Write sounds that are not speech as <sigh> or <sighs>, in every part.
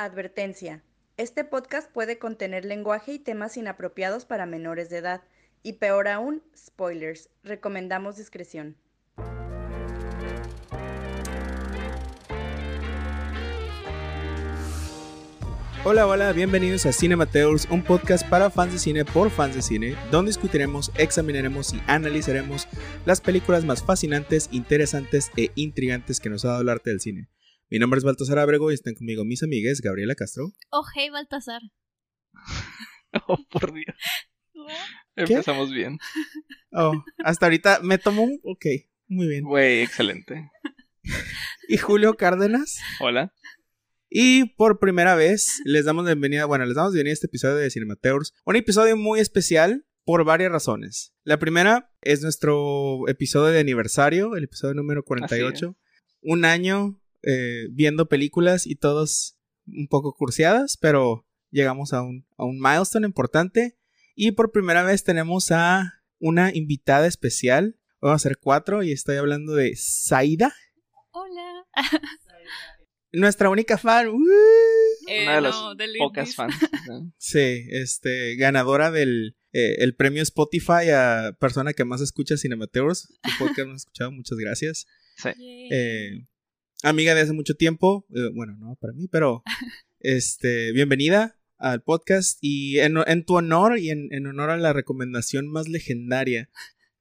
Advertencia. Este podcast puede contener lenguaje y temas inapropiados para menores de edad. Y peor aún, spoilers. Recomendamos discreción. Hola, hola, bienvenidos a Cinemateurs, un podcast para fans de cine por fans de cine, donde discutiremos, examinaremos y analizaremos las películas más fascinantes, interesantes e intrigantes que nos ha dado el arte del cine. Mi nombre es Baltasar Abrego y están conmigo mis amigas Gabriela Castro. Oh, hey, Baltasar. <laughs> oh, por Dios. Empezamos bien. <laughs> Oh, hasta ahorita me tomó un... Ok, muy bien. Güey, excelente. y Julio Cárdenas. Hola. Y por primera vez les damos bienvenida, bueno, les damos bienvenida a este episodio de Cinemateurs. Un episodio muy especial por varias razones. La primera es nuestro episodio de aniversario, el episodio número 48. Un año eh, viendo películas y todos un poco cursiadas, pero llegamos a un, a un milestone importante. Y por primera vez tenemos a una invitada especial. Vamos a ser cuatro y estoy hablando de Saida. Hola. Nuestra única fan. Eh, una de las pocas fans. <laughs> sí, este, ganadora del eh, el premio Spotify a persona que más escucha Cinemateurs. Tu podcast hemos escuchado, muchas gracias. Sí. Eh, amiga de hace mucho tiempo. bueno, no para mí, pero <laughs> este, bienvenida al podcast. Y en, en tu honor y en, en honor a la recomendación más legendaria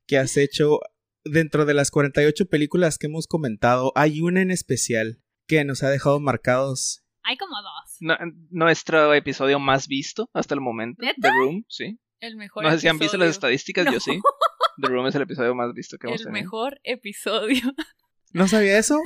que has <laughs> hecho dentro de las 48 películas que hemos comentado, hay una en especial que nos ha dejado marcados. Hay como dos. nuestro episodio más visto hasta el momento. The Room, sí. El mejor No sé si han visto las estadísticas, yo sí. The Room es el episodio más visto que <laughs> hemos tenido. El mejor episodio. ¿No sabía eso?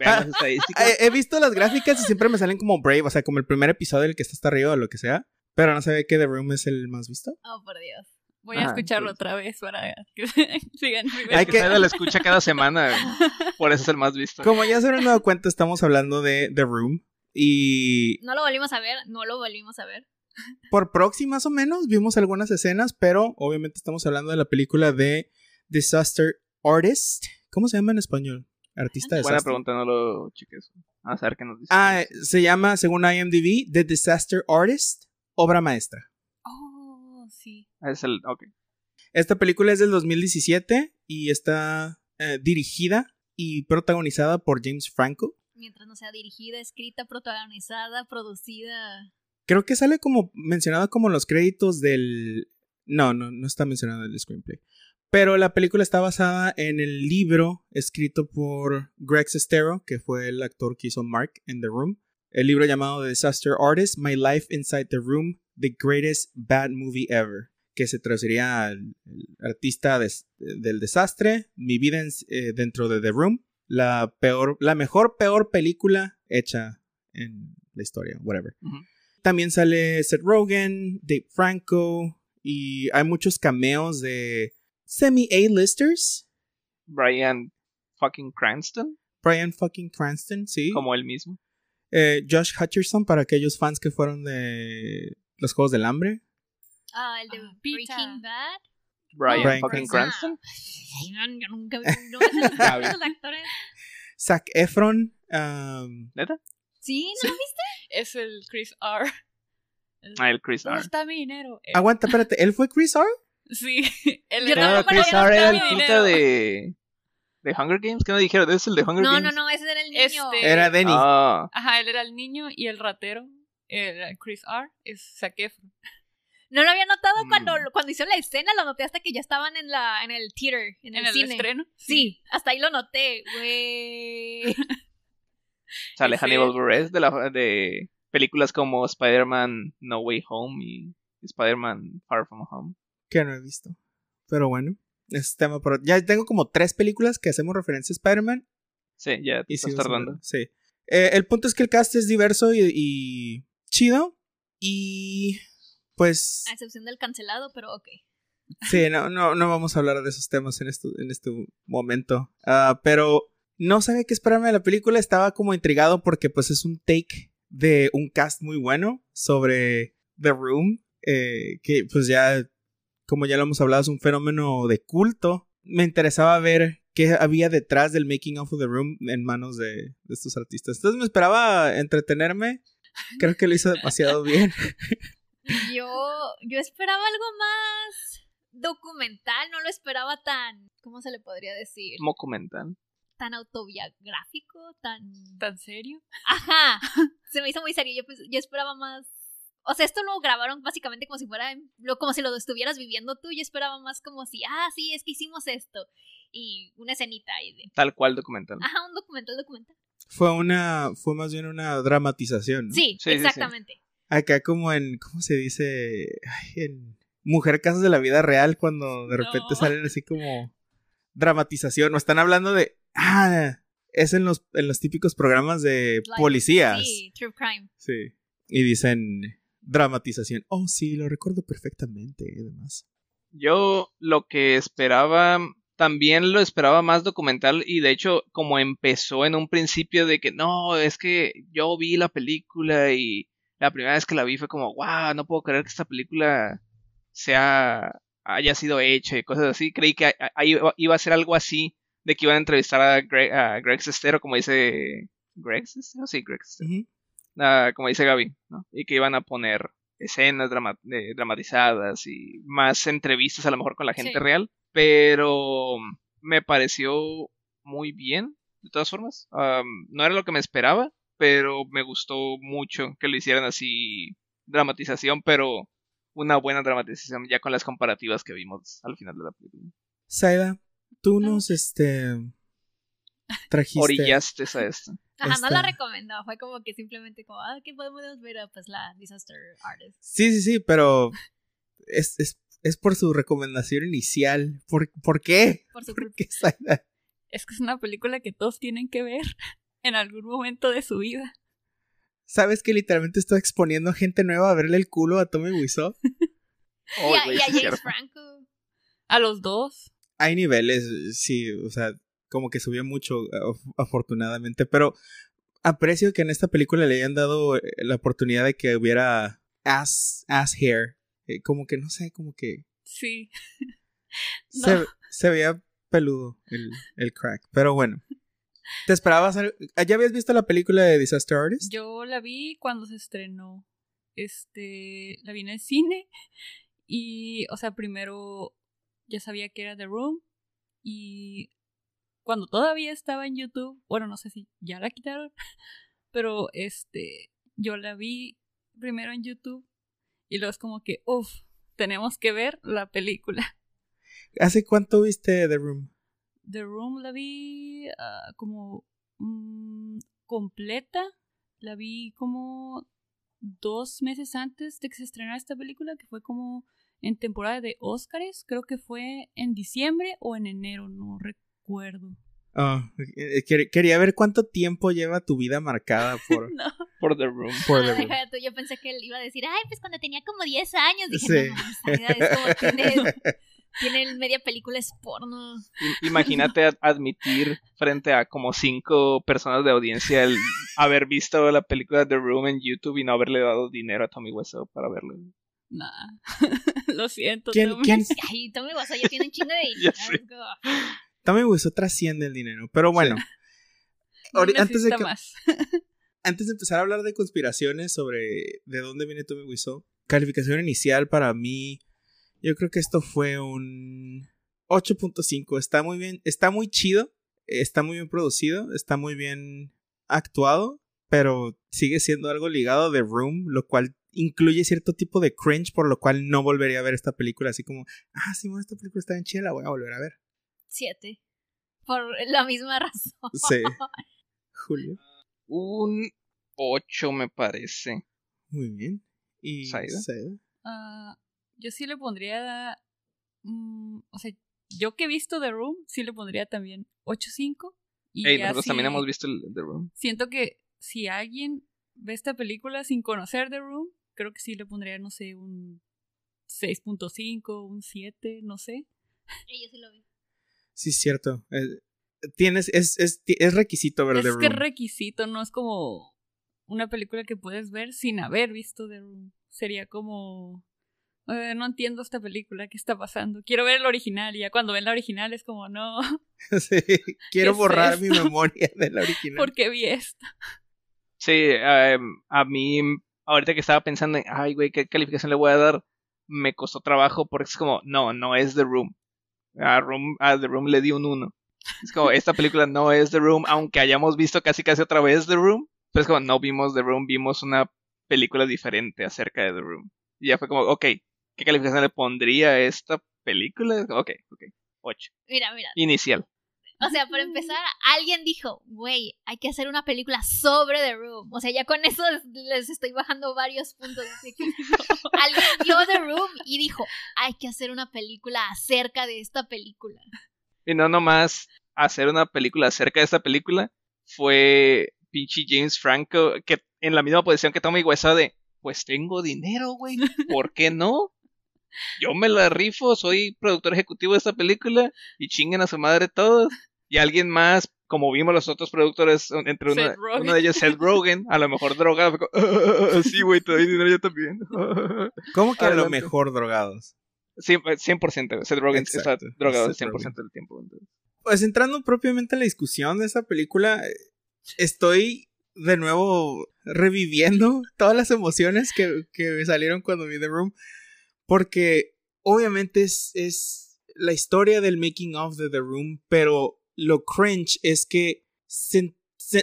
Vean las <laughs> estadísticas. Ah, he visto las gráficas y siempre me salen como Brave, o sea, como el primer episodio, el que está hasta arriba o lo que sea. Pero no sabía que The Room es el más visto. Oh, por Dios. Voy a escucharlo otra vez para <laughs> que sigan. Hay que la escucha cada semana. <laughs> Por eso es el más visto. Como ya se han dado cuenta, estamos hablando de The Room. Y. No lo volvimos a ver, no lo volvimos a ver. Por proxy, más o menos, vimos algunas escenas, pero obviamente estamos hablando de la película de Disaster Artist. ¿Cómo se llama en español? Artista de Buena pregunta, no lo cheques. A ver qué nos dice. Ah, se llama, según IMDb, The Disaster Artist, obra maestra. sí. Es el, ok. Esta película es del 2017 y está eh, dirigida y protagonizada por James Franco. Mientras no sea dirigida, escrita, protagonizada, producida. Creo que sale como mencionada como los créditos del... No, no, no está mencionado el screenplay. Pero la película está basada en el libro escrito por Greg Sestero, que fue el actor que hizo Mark en The Room. El libro llamado The Disaster Artist, My Life Inside the Room, The Greatest Bad Movie Ever, que se traduciría al artista del desastre, Mi vida eh, dentro de The Room, la peor, la mejor, peor película hecha en la historia, whatever. También sale Seth Rogen, Dave Franco, y hay muchos cameos de semi-A-listers. Brian fucking Cranston. Brian fucking Cranston, sí. Como él mismo. Eh, Josh Hutcherson para aquellos fans que fueron de los Juegos del Hambre. Ah, el de ah, Breaking Bad. Brian, fucking Cranston. yo nunca vi <laughs> los <laughs> actores. Zac Efron. Um, ¿Neta? ¿Sí? ¿No lo viste? Es el Chris R. ah, el Chris R. está mi dinero? Aguanta, espérate. ¿Él fue Chris R? Sí. <laughs> El no, Chris R era el puta de. ¿De Hunger Games? ¿Qué no dijeron? ¿Es el de Hunger no, Games? No, no, no, ese era el niño. Este... Era Denny. Ah. Ajá, él era el niño y el ratero. Era Chris R. Es Zac Efron. <laughs> No lo había notado cuando, mm. cuando hicieron la escena, lo noté hasta que ya estaban en la en el theater, en el, ¿En el estreno. Sí. hasta ahí lo noté, güey. <laughs> Sale Hannibal Buress de, la, de películas como Spider-Man No Way Home y Spider-Man Far From Home. Que no he visto. Pero bueno, es tema por... Ya tengo como tres películas que hacemos referencia a Spider-Man. Sí, ya te estás tardando. Sí. Eh, el punto es que el cast es diverso y, chido. Y pues... A excepción del cancelado, pero ok. Sí, no, no, no vamos a hablar de esos temas en, esto, en este momento. Ah, pero no sabía qué esperarme de la película. Estaba como intrigado porque pues es un take de un cast muy bueno sobre The Room. Eh, que pues ya como ya lo hemos hablado, es un fenómeno de culto. Me interesaba ver qué había detrás del making of the room en manos de, de estos artistas. Entonces me esperaba entretenerme. Creo que lo hizo demasiado bien. <laughs> Yo, yo esperaba algo más documental, no lo esperaba tan, ¿cómo se le podría decir? Mocumental. Tan autobiográfico, tan... ¿Tan serio? Ajá, se me hizo muy serio, yo, pues- yo esperaba más... O sea, esto lo grabaron básicamente como si fuera, como si lo estuvieras viviendo tú, yo esperaba más como si, ah, sí, es que hicimos esto. Y una escenita ahí de... Tal cual documental. Ajá, un documental, documental. Fue una, fue más bien una dramatización. ¿no? Sí, Sí, sí, sí. exactamente. Acá como en, ¿cómo se dice? Ay, en Mujer Casos de la Vida Real, cuando de repente No. salen así como dramatización. O están hablando de, ah, es en los, en los típicos programas de policías. Sí, True Crime. Sí. Y dicen dramatización. Oh, sí, lo recuerdo perfectamente y demás. Yo lo que esperaba, también lo esperaba más documental y de hecho como empezó en un principio de que no, es que yo vi la película y la primera vez que la vi fue como, wow, no puedo creer que esta película sea, haya sido hecha y cosas así. Creí que ahí iba- a ser algo así, de que iban a entrevistar a Greg, a Greg Sestero, como dice... ¿Greg Sestero? Sí, Greg Sestero. Ujú. Ah, como dice Gaby, ¿no? Y que iban a poner escenas drama- de- dramatizadas y más entrevistas a lo mejor con la gente Sí. real, pero me pareció muy bien, de todas formas. No era lo que me esperaba, pero me gustó mucho que lo hicieran así dramatización, pero una buena dramatización ya con las comparativas que vimos al final de la película. Saida, tú nos, este, trajiste... Orillaste a esto. Ajá, no la Esta- recomendó, fue como que simplemente como, ah, ¿qué podemos ver? Pues la Disaster Artist. Sí, sí, sí, pero es, es, es por su recomendación inicial. ¿Por, ¿por qué? Por su ¿Por qué? Es que es una película que todos tienen que ver <laughs> en algún momento de su vida. ¿Sabes que literalmente estoy exponiendo a gente nueva a verle el culo a Tommy Wiseau? Oh, <laughs> y a, y James. Franco. A los dos. Hay niveles, sí, o sea, como que subió mucho, af- <laughs> afortunadamente, pero aprecio que en esta película le hayan dado eh, la oportunidad de que hubiera ass, ass hair. Eh, como que, no sé, como que Sí. <laughs> se, No. se veía peludo el, el crack. Pero bueno. ¿Te esperabas? algo- ¿Ya habías visto la película de Disaster Artist? Yo la vi cuando se estrenó. Este, la vi en el cine y, o sea, primero ya sabía que era The Room y cuando todavía estaba en YouTube, bueno, no sé si ya la quitaron, <laughs> pero este, yo la vi primero en YouTube y luego es como que, uff, tenemos que ver la película. <laughs> ¿Hace cuánto viste The Room? The Room la vi ah, como mm, completa. La vi como dos meses antes de que se estrenara esta película, que fue como en temporada de Óscares. Creo que fue en diciembre o en enero, no recuerdo. Ah, eh, quer- quería ver cuánto tiempo lleva tu vida marcada <laughs> por, No. Por The Room. por The Room. deja tú, yo pensé que él iba a decir, ay, pues cuando tenía como 10 años. Dije, Sí. no, es como tiene, <laughs> tiene media película es porno. I- Imagínate ad- admitir frente a como cinco personas de audiencia el haber visto la película The Room en YouTube y no haberle dado dinero a Tommy Wiseau para verlo. Nah. <laughs> Lo siento. ¿Quién- Tommy. quién- Ay, Tommy Wiseau ya tiene un chingo de dinero. Tommy Wiseau trasciende el dinero, pero bueno. No antes, de que- más. <laughs> antes de empezar a hablar de conspiraciones sobre de dónde viene Tommy Wiseau, calificación inicial para mí, yo creo que esto fue un 8.5. Está muy bien, está muy chido, está muy bien producido, está muy bien actuado, pero sigue siendo algo ligado a The Room, lo cual incluye cierto tipo de cringe, por lo cual no volvería a ver esta película así como, ah, sí, bueno, esta película está bien chida, la voy a volver a ver. Siete. Por la misma <laughs> razón. Sí. Julio. Un 8 me parece. Muy bien. ¿Y Saida? Saida? Ah, yo sí le pondría. mm, o sea, yo que he visto The Room, sí le pondría también 8.5. Y Ey, nosotros también hemos visto el The Room. Siento que si alguien ve esta película sin conocer The Room, creo que sí le pondría, no sé, un 6.5, un 7, no sé. Yo sí lo vi. Sí, es cierto. Eh, tienes, es, es, es requisito ver es The que Room. requisito, no es como una película que puedes ver sin haber visto The Room. Sería como. "Eh, no entiendo esta película, ¿qué está pasando? Quiero ver el original y ya cuando ven la original es como, no, <laughs> Sí, quiero es borrar mi memoria de la <laughs> original. ¿por qué vi esto? Sí, em, a mí, ahorita que estaba pensando en, ay, güey, ¿qué calificación le voy a dar? Me costó trabajo porque es como, no, no es The Room. A, Room, a The Room le di un 1. Es como, esta película no es The Room, aunque hayamos visto casi casi otra vez The Room. Pero es como, no vimos The Room, vimos una película diferente acerca de The Room. Y ya fue como, ok, ¿qué calificación le pondría a esta película? Ok, ok, 8. Mira, mira. Inicial. O sea, para empezar, alguien dijo, güey, hay que hacer una película sobre The Room. O sea, ya con eso les estoy bajando varios puntos. <laughs> alguien vio The Room y dijo, hay que hacer una película acerca de esta película. Y no nomás hacer una película acerca de esta película, fue pinche James Franco, que en la misma posición que Tommy Wiseau de, pues tengo dinero, güey, ¿por qué no? Yo me la rifo, soy productor ejecutivo de esta película y chinguen a su madre todos. Y alguien más, como vimos los otros productores, entre uno, uno de ellos Seth Rogen, a lo mejor drogado, como, sí, güey, te doy dinero yo también. <laughs> ¿Cómo que a lo mejor drogados? 100%, 100% Seth Rogen está drogado el Seth 100% Rogen. del tiempo. entonces. Pues entrando propiamente en la discusión de esa película, eh, estoy de nuevo reviviendo <laughs> todas las emociones que, que me salieron cuando vi The Room. Porque obviamente es, es la historia del making of de The Room, pero lo cringe es que sen-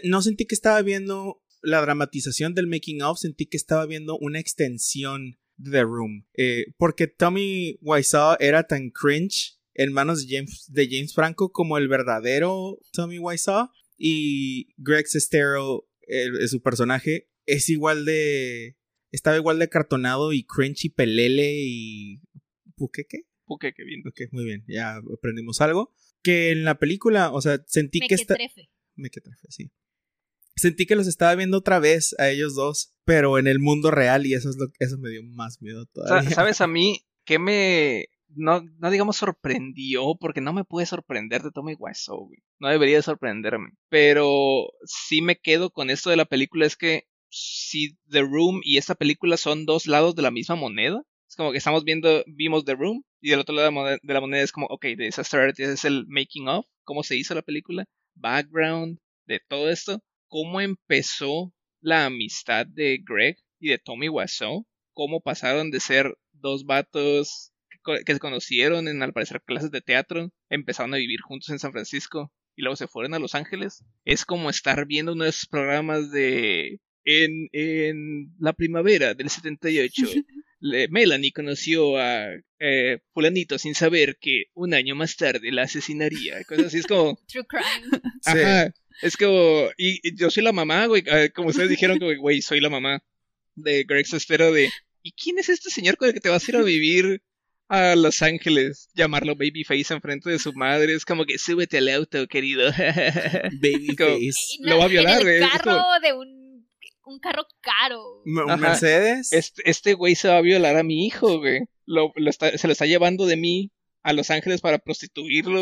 no sentí que estaba viendo la dramatización del making of, sentí que estaba viendo una extensión de The Room. Eh, porque Tommy Wiseau era tan cringe en manos de James, de James Franco como el verdadero Tommy Wiseau. Y Greg Sestero, su personaje, es igual de. Estaba igual de cartonado y cringe y pelele y. ¿Qué qué? Puque, qué bien. Ok, muy bien, ya aprendimos algo. Que en la película, o sea, sentí Me que esta. trefe. Mequetrefe, sí. Sentí que los estaba viendo otra vez a ellos dos, pero en el mundo real y eso es lo eso me dio más miedo todavía. ¿Sabes a mí <laughs> qué me... No, no digamos sorprendió, porque no me puede sorprender de Tommy Wiseau, güey. No debería sorprenderme. Pero sí me quedo con esto de la película, es que si The Room y esta película son dos lados de la misma moneda, es como que estamos viendo, vimos The Room, y del otro lado de la moneda, es como, ok, Disaster Artist es el making of, cómo se hizo la película, background, de todo esto, cómo empezó la amistad de Greg y de Tommy Wiseau, cómo pasaron de ser dos vatos que se conocieron en al parecer clases de teatro, empezaron a vivir juntos en San Francisco y luego se fueron a Los Ángeles. Es como estar viendo uno de esos programas de en, en la primavera del 78. <laughs> le- Melanie conoció a eh, fulanito sin saber que un año más tarde la asesinaría. Cosas así es como... <laughs> True crime. Sí. Ajá. Es como. Y, y yo soy la mamá, güey. eh, Como ustedes dijeron, güey, soy la mamá de Greg Sestero de. ¿Y quién es este señor con el que te vas a ir a vivir a Los Ángeles? Llamarlo Babyface enfrente de su madre. Es como que súbete al auto, querido. <laughs> Babyface. Y Lo va a violar, En güey, el es carro como- de un, un carro caro. Ajá. Mercedes. este, este güey se va a violar a mi hijo, güey. Lo, lo está- se lo está llevando de mí a Los Ángeles para prostituirlo.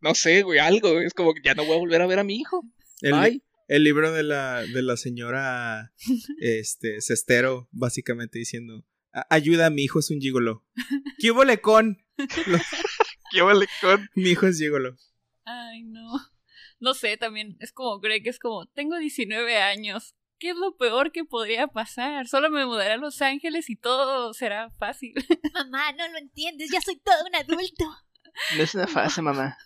No sé, güey, algo. Es como que ya no voy a volver a ver a mi hijo. el, Bye. el libro de la, de la señora este, Sestero, básicamente diciendo: "A- Ayuda, mi hijo es un gigolo. <laughs> ¿Qué hubo con? <laughs> <laughs> ¿Qué vale con? Mi hijo es gigolo. Ay, no. No sé, también es como Greg, es como, tengo 19 años. ¿Qué es lo peor que podría pasar? Solo me mudaré a Los Ángeles y todo será fácil. <laughs> Mamá, no lo entiendes, ya soy todo un adulto. <laughs> No es una fase, mamá.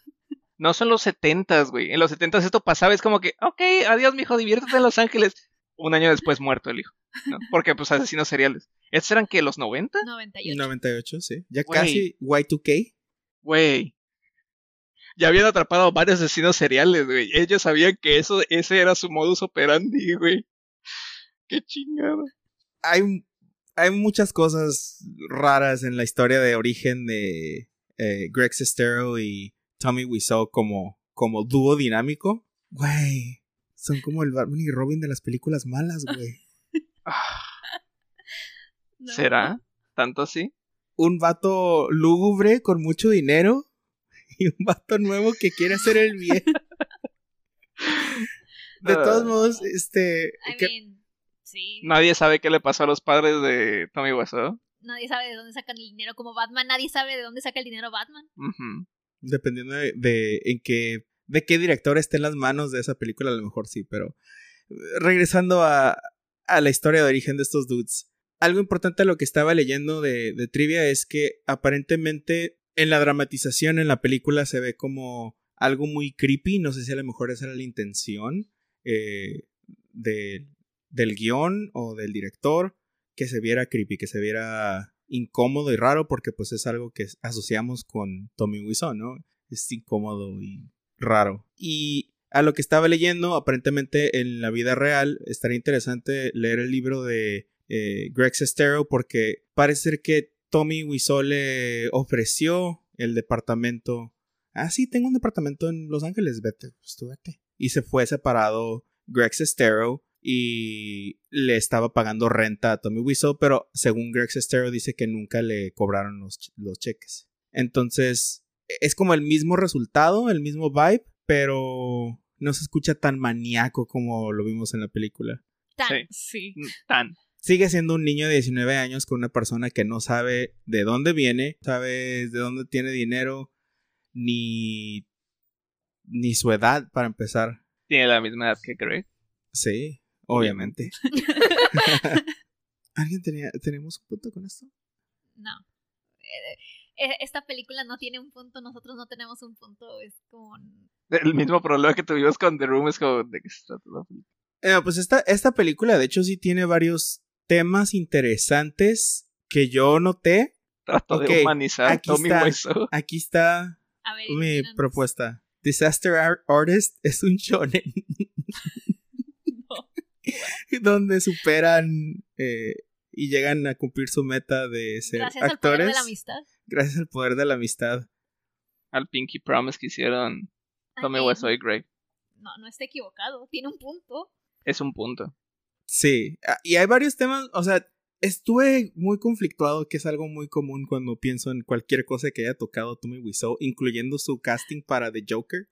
No son los setentas, güey. En los setentas esto pasaba, es como que, ok, adiós, mijo, diviértete en Los Ángeles. Un año después muerto el hijo. ¿no? Porque, pues, asesinos seriales. ¿Estos eran que los 90? 98. 98, sí. Ya casi Y2K. Güey. Ya habían atrapado a varios asesinos seriales, güey. Ellos sabían que eso, ese era su modus operandi, güey. Qué chingada. hay, hay muchas cosas raras en la historia de origen de eh, Greg Sestero y Tommy Wiseau como, como dúo dinámico. Güey, son como el Batman y Robin de las películas malas, güey. <laughs> Ah, No. ¿Será? ¿Tanto así? Un vato lúgubre con mucho dinero y un vato nuevo que quiere hacer el bien. <laughs> De todos Ah. modos, este... I mean, sí. Nadie sabe qué le pasó a los padres de Tommy Wiseau. nadie sabe de dónde sacan el dinero como Batman, nadie sabe de dónde saca el dinero Batman. Dependiendo de, de en qué, de qué director esté en las manos de esa película, a lo mejor sí, pero eh, regresando a, a la historia de origen de estos dudes. Algo importante de lo que estaba leyendo de, de trivia es que aparentemente en la dramatización en la película se ve como algo muy creepy, no sé si a lo mejor esa era la intención eh, de- del guion o del director, que se viera creepy, que se viera incómodo y raro, porque pues es algo que asociamos con Tommy Wiseau, ¿no? Es incómodo y raro. Y a lo que estaba leyendo, aparentemente en la vida real, estaría interesante leer el libro de eh, Greg Sestero, porque parece ser que Tommy Wiseau le ofreció el departamento. Ah, sí, tengo un departamento en Los Ángeles, vete, pues tú vete. Y se fue separado Greg Sestero y le estaba pagando renta a Tommy Wiseau, pero según Greg Sestero dice que nunca le cobraron los, los cheques. Entonces, es como el mismo resultado, el mismo vibe, pero no se escucha tan maníaco como lo vimos en la película. Tan. Sí. Sí. Tan. Sigue siendo un niño de 19 años con una persona que no sabe de dónde viene, sabe de dónde tiene dinero, ni, ni su edad para empezar. Tiene la misma edad que Greg. Sí, obviamente. <laughs> ¿Alguien tenía, tenemos un punto con esto? No. Eh, eh, Esta película no tiene un punto, nosotros no tenemos un punto, es como... El mismo problema que tuvimos con The Room es como de se. Eh, pues esta, esta película, de hecho, sí tiene varios temas interesantes que yo noté. Trató Ok, de humanizar aquí Tommy está. Wiseau. Aquí está ver, mi propuesta. Disaster Ar- Artist es un shonen <laughs> donde superan eh, y llegan a cumplir su meta de ser Gracias al poder actores de la amistad. gracias al poder de la amistad. Al Pinky Promise que hicieron Tommy Wiseau y Greg. No, no está equivocado, tiene un punto. Es un punto. Sí, y hay varios temas, o sea, estuve muy conflictuado, que es algo muy común cuando pienso en cualquier cosa que haya tocado Tommy Wiseau, incluyendo su casting para The Joker.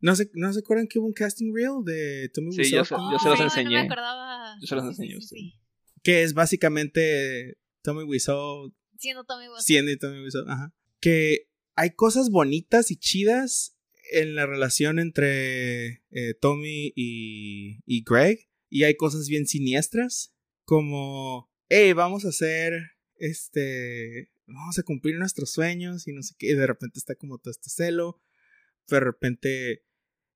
¿No se, ¿no se acuerdan que hubo un casting reel de Tommy Sí, Wiseau? yo yo se los enseñé. No me acordaba. Yo se los sí, enseñé sí. Que es básicamente Tommy Wiseau Siendo Tommy Wiseau. siendo Tommy Wiseau, ajá. Que hay cosas bonitas y chidas en la relación entre eh, Tommy y, y Greg. Y hay cosas bien siniestras. Como, hey, vamos a hacer este. Vamos a cumplir nuestros sueños y no sé qué. Y de repente está como todo este celo. De repente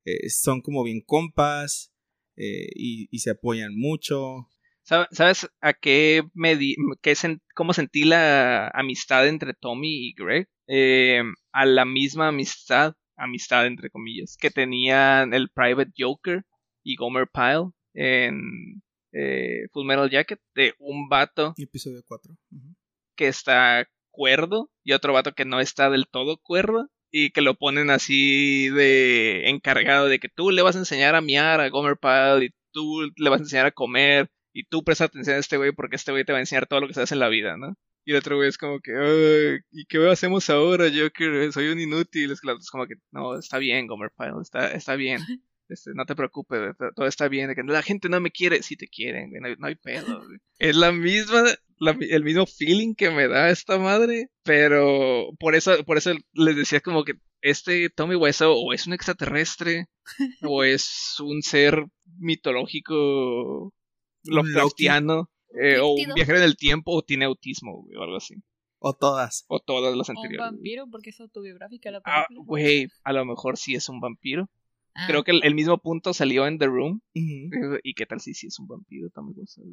eh, son como bien compas. eh, y, y se apoyan mucho. ¿Sabe- ¿Sabes a qué me di, qué sen- cómo sentí la amistad entre Tommy y Greg? Eh, a la misma amistad, amistad entre comillas, que tenían el Private Joker y Gomer Pyle en Full Metal Jacket, de un vato Episodio 4. que está cuerdo y otro vato que no está del todo cuerdo y que lo ponen así de encargado de que tú le vas a enseñar a miar a Gomer Pyle y tú le vas a enseñar a comer y tú presta atención a este güey porque este güey te va a enseñar todo lo que se hace en la vida, ¿no? Y el otro güey es como que, "Ay, ¿y qué hacemos ahora, Joker? Soy un inútil. Es como que, no, está bien, Gomer Pyle, está, está bien. <laughs> Este, no te preocupes, todo está bien. de que la gente no me quiere, sí te quieren, no, hay- no hay pedo. güey. Es la misma, la el mismo feeling que me da esta madre, pero por eso, por eso les decía como que este Tommy Wiseau o es un extraterrestre <laughs> o es un ser mitológico Lovecraftiano eh, o un viajero en el tiempo o tiene autismo güey, o algo así. O todas. O todas las O un anteriores. vampiro porque es autobiográfica la Ah, película. güey, a lo mejor sí es un vampiro. Ah, Creo que el, el mismo punto salió en The Room. ¿Y qué tal si sí es un vampiro, Wiseau?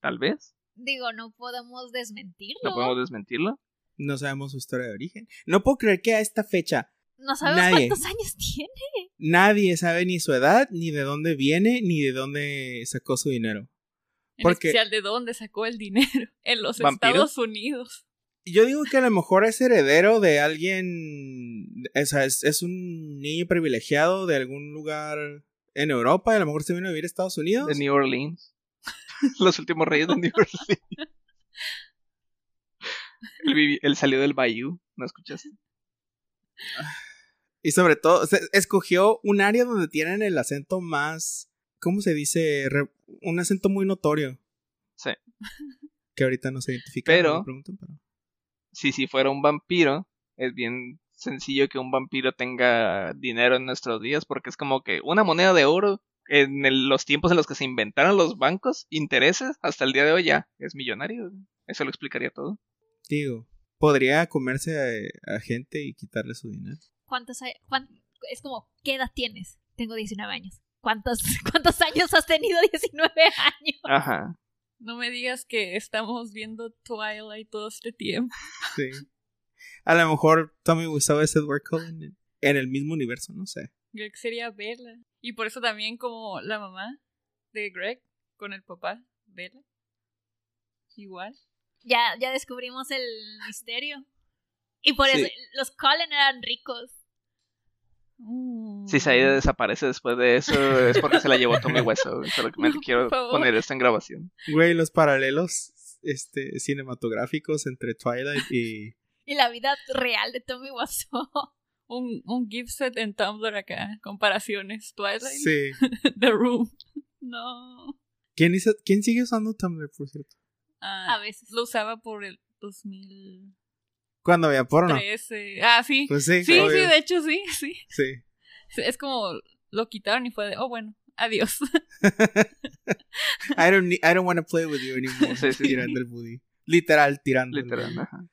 Tal vez. Digo, no podemos desmentirlo. No podemos desmentirlo. No sabemos su historia de origen. No puedo creer que a esta fecha No sabemos Nadie. cuántos años tiene. nadie sabe ni su edad, ni de dónde viene, ni de dónde sacó su dinero. en porque- especial de dónde sacó el dinero. <laughs> En los ¿Vampiro? Estados Unidos. Yo digo que a lo mejor es heredero de alguien. O sea, es, es un niño privilegiado de algún lugar en Europa. Y a lo mejor se vino a vivir a Estados Unidos. De New Orleans. <laughs> Los últimos reyes de New Orleans. <laughs> Él, él salió del Bayou, ¿no escuchaste? Y sobre todo, se- escogió un área donde tienen el acento más. ¿Cómo se dice? Re- un acento muy notorio. Sí. Que ahorita no se identifica. Pero... Si si fuera un vampiro, es bien sencillo que un vampiro tenga dinero en nuestros días, porque es como que una moneda de oro en el- los tiempos en los que se inventaron los bancos, intereses, hasta el día de hoy ya es millonario. Eso lo explicaría todo. Digo, podría comerse a, a gente y quitarle su dinero. ¿Cuántos hay- cuán- es como, ¿qué edad tienes? Tengo 19 años. ¿Cuántos, <laughs> ¿Cuántos años has tenido 19 años? Ajá. No me digas que estamos viendo Twilight todo este tiempo. Sí. A lo mejor Tommy Wiseau es Edward Cullen en, el mismo universo, no sé. Greg sería Bella. Y por eso también como la mamá de Greg con el papá, Bella. Igual. Ya, ya descubrimos el misterio. Y por Sí. eso los Cullen eran ricos. Mm. Si Saida desaparece después de eso, es porque se la llevó Tommy Hueso. Solamente No, quiero poner esto en grabación. Güey, los paralelos este, cinematográficos entre Twilight y... <laughs> Y la vida real de Tommy Wiseau. <laughs> Un, un gift set en Tumblr acá. Comparaciones. Twilight. Sí. <laughs> The Room. No. ¿Quién, hizo- ¿Quién sigue usando Tumblr, por cierto? Ah, A veces. Lo usaba por el 2013. Cuando había porno. Ah, sí. Pues sí, Sí, sí, de hecho sí, sí. Sí. Es como lo quitaron y fue de, oh bueno, adiós. I don't, need- I don't want to play with you anymore. <laughs> Sí, sí. Tirando el booty. Literal, tirando. el Literal. booty. ajá.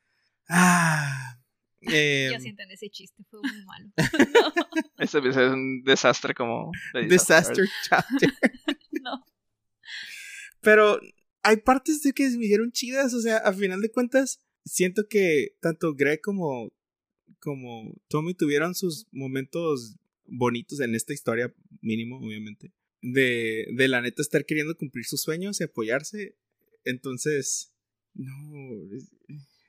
Ah. eh, Yo siento en ese chiste, fue muy malo. <laughs> Este es un desastre como... de disaster chapter. <laughs> no. Pero hay partes de que se me hicieron chidas. O sea, a final de cuentas, siento que tanto Greg como, como Tommy tuvieron sus momentos bonitos en esta historia, mínimo, obviamente. De, de la neta estar queriendo cumplir sus sueños y apoyarse. Entonces, no. Es,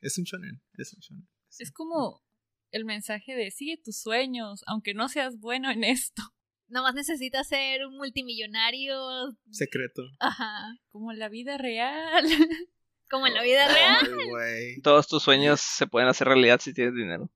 es un shonen. Es un shonen. Es como el mensaje de sigue tus sueños, aunque no seas bueno en esto. <laughs> Nomás necesitas ser un multimillonario. Secreto. Ajá. Como la vida real. <laughs> Como en la vida real. Ay. Todos tus sueños se pueden hacer realidad si tienes dinero.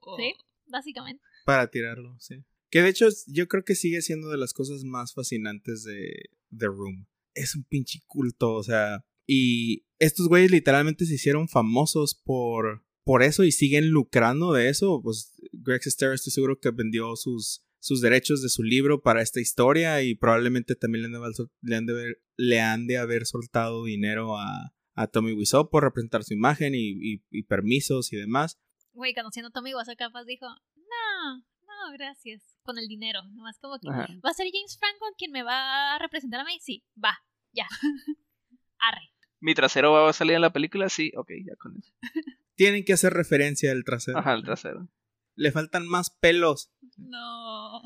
Oh, Sí, básicamente. Para tirarlo, sí. Que de hecho yo creo que sigue siendo de las cosas más fascinantes de The Room. Es un pinche culto, o sea. Y estos güeyes literalmente se hicieron famosos por, por eso y siguen lucrando de eso. Pues Greg Sestero estoy seguro que vendió sus, sus derechos de su libro para esta historia y probablemente también le han de haber, sol- le han de haber, le han de haber soltado dinero a, a Tommy Wiseau por representar su imagen y, y- y permisos y demás. Güey, conociendo a Tommy Wiseau capaz dijo, no, no, gracias. Con el dinero. Nomás como que, Ajá. ¿va a ser James Franco quien me va a representar a mí? Sí, va, ya. <laughs> Arre. ¿Mi trasero va a salir en la película? Sí, ok, ya con eso. <laughs> Tienen que hacer referencia al trasero. Ajá, el trasero. Le faltan más pelos. No.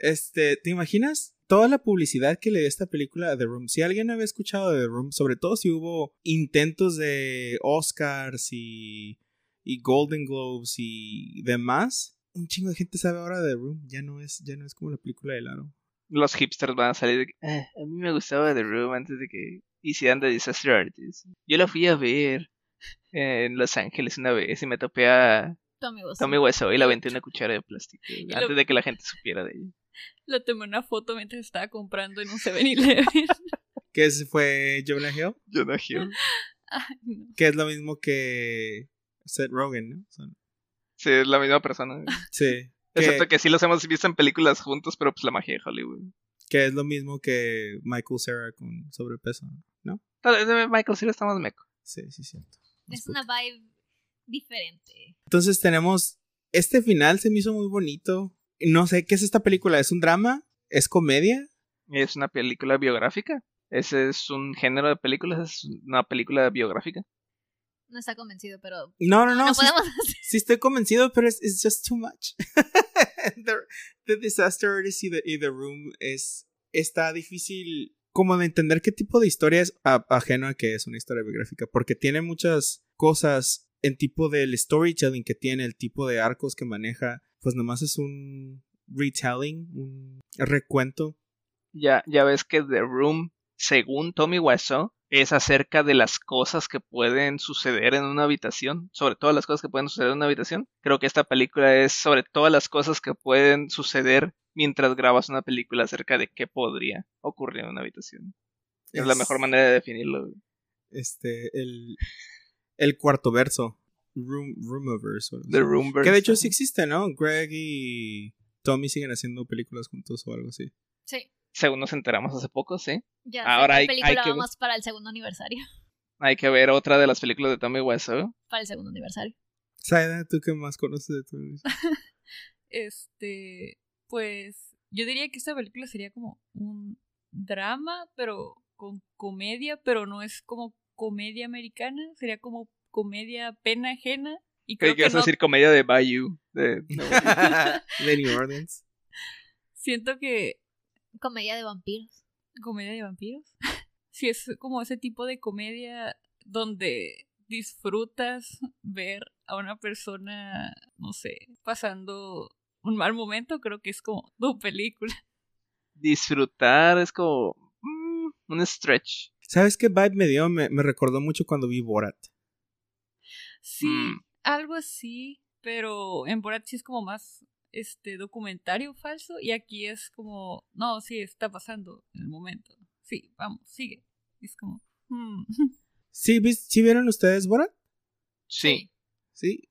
Este, ¿te imaginas toda la publicidad que le dio esta película a The Room? Si alguien había escuchado de The Room, sobre todo si hubo intentos de Oscars y, y Golden Globes y demás, un chingo de gente sabe ahora de The Room. Ya no es, ya no es como la película de Laro. Los hipsters van a salir de que, "Eh, a mí me gustaba The Room antes de que hicieran The Disaster Artist. Yo la fui a ver en Los Ángeles una vez y me topé a Tommy Wiseau. Tommy Wiseau y la aventé una cuchara de plástico lo- antes de que la gente supiera de ella. Le tomé una foto mientras estaba comprando en un 7-Eleven. <laughs> Que ese fue Jonah Hill, Jonah Hill. <laughs> Ay, no. que es lo mismo que Seth Rogen, ¿no? Son- Sí, es la misma persona. sí. <laughs> Excepto Que, que sí los hemos visto en películas juntos, pero pues la magia de Hollywood. que es lo mismo que Michael Cera con sobrepeso, ¿no? Tal vez de Michael Cera está más meco. Sí, sí, cierto. Es una vibe diferente. Entonces tenemos. Este final se me hizo muy bonito. No sé qué es esta película. ¿Es un drama? ¿Es comedia? Es una película biográfica. Ese es un género de películas, es una película biográfica. No está convencido, pero No, no, no. no sí, podemos <laughs> hacer. sí estoy convencido, pero es it's just too much. <laughs> the, the Disaster Artist y the, y The Room es. Está difícil como de entender qué tipo de historia es a- ajeno a que es una historia biográfica. Porque tiene muchas cosas en tipo del storytelling que tiene, el tipo de arcos que maneja. Pues nomás es un retelling, un recuento Ya, ya ves que The Room, según Tommy Wiseau, es acerca de las cosas que pueden suceder en una habitación, sobre todas las cosas que pueden suceder en una habitación. Creo que esta película es sobre todas las cosas que pueden suceder mientras grabas una película acerca de qué podría ocurrir en una habitación. Es la Es- mejor manera de definirlo. este, el, el cuarto verso. Room, Roomiverse. o algo The. Roomverse. Que de hecho sí existe, ¿no? Greg y Tommy siguen haciendo películas juntos o algo así. Sí. Según nos enteramos hace poco, sí. Ya Ahora sé, hay- la película hay que- vamos para el segundo aniversario. <laughs> Hay que ver otra de las películas de Tommy Wiseau. Para el segundo aniversario. Saida, ¿tú qué más conoces de tu <laughs> Este, pues yo diría que esta película sería como un drama, pero con comedia, pero no es como comedia americana, sería como comedia pena ajena. Y creo que vas a no, decir comedia de Bayou. De, de- <laughs> de New Orleans? <laughs> siento que Comedia de vampiros. comedia de vampiros. <laughs> sí, es como ese tipo de comedia donde disfrutas ver a una persona, no sé, pasando un mal momento, creo que es como tu película. disfrutar es como mm, un stretch. ¿Sabes qué vibe me dio? Me, me recordó mucho cuando vi Borat. Sí, Mm. algo así, pero en Borat sí es como más este documentario falso y aquí es como, no, sí, está pasando en el momento. Sí, vamos, sigue. Es como, hmm. <laughs> ¿Sí, ¿sí vieron ustedes Borat? Sí. Sí.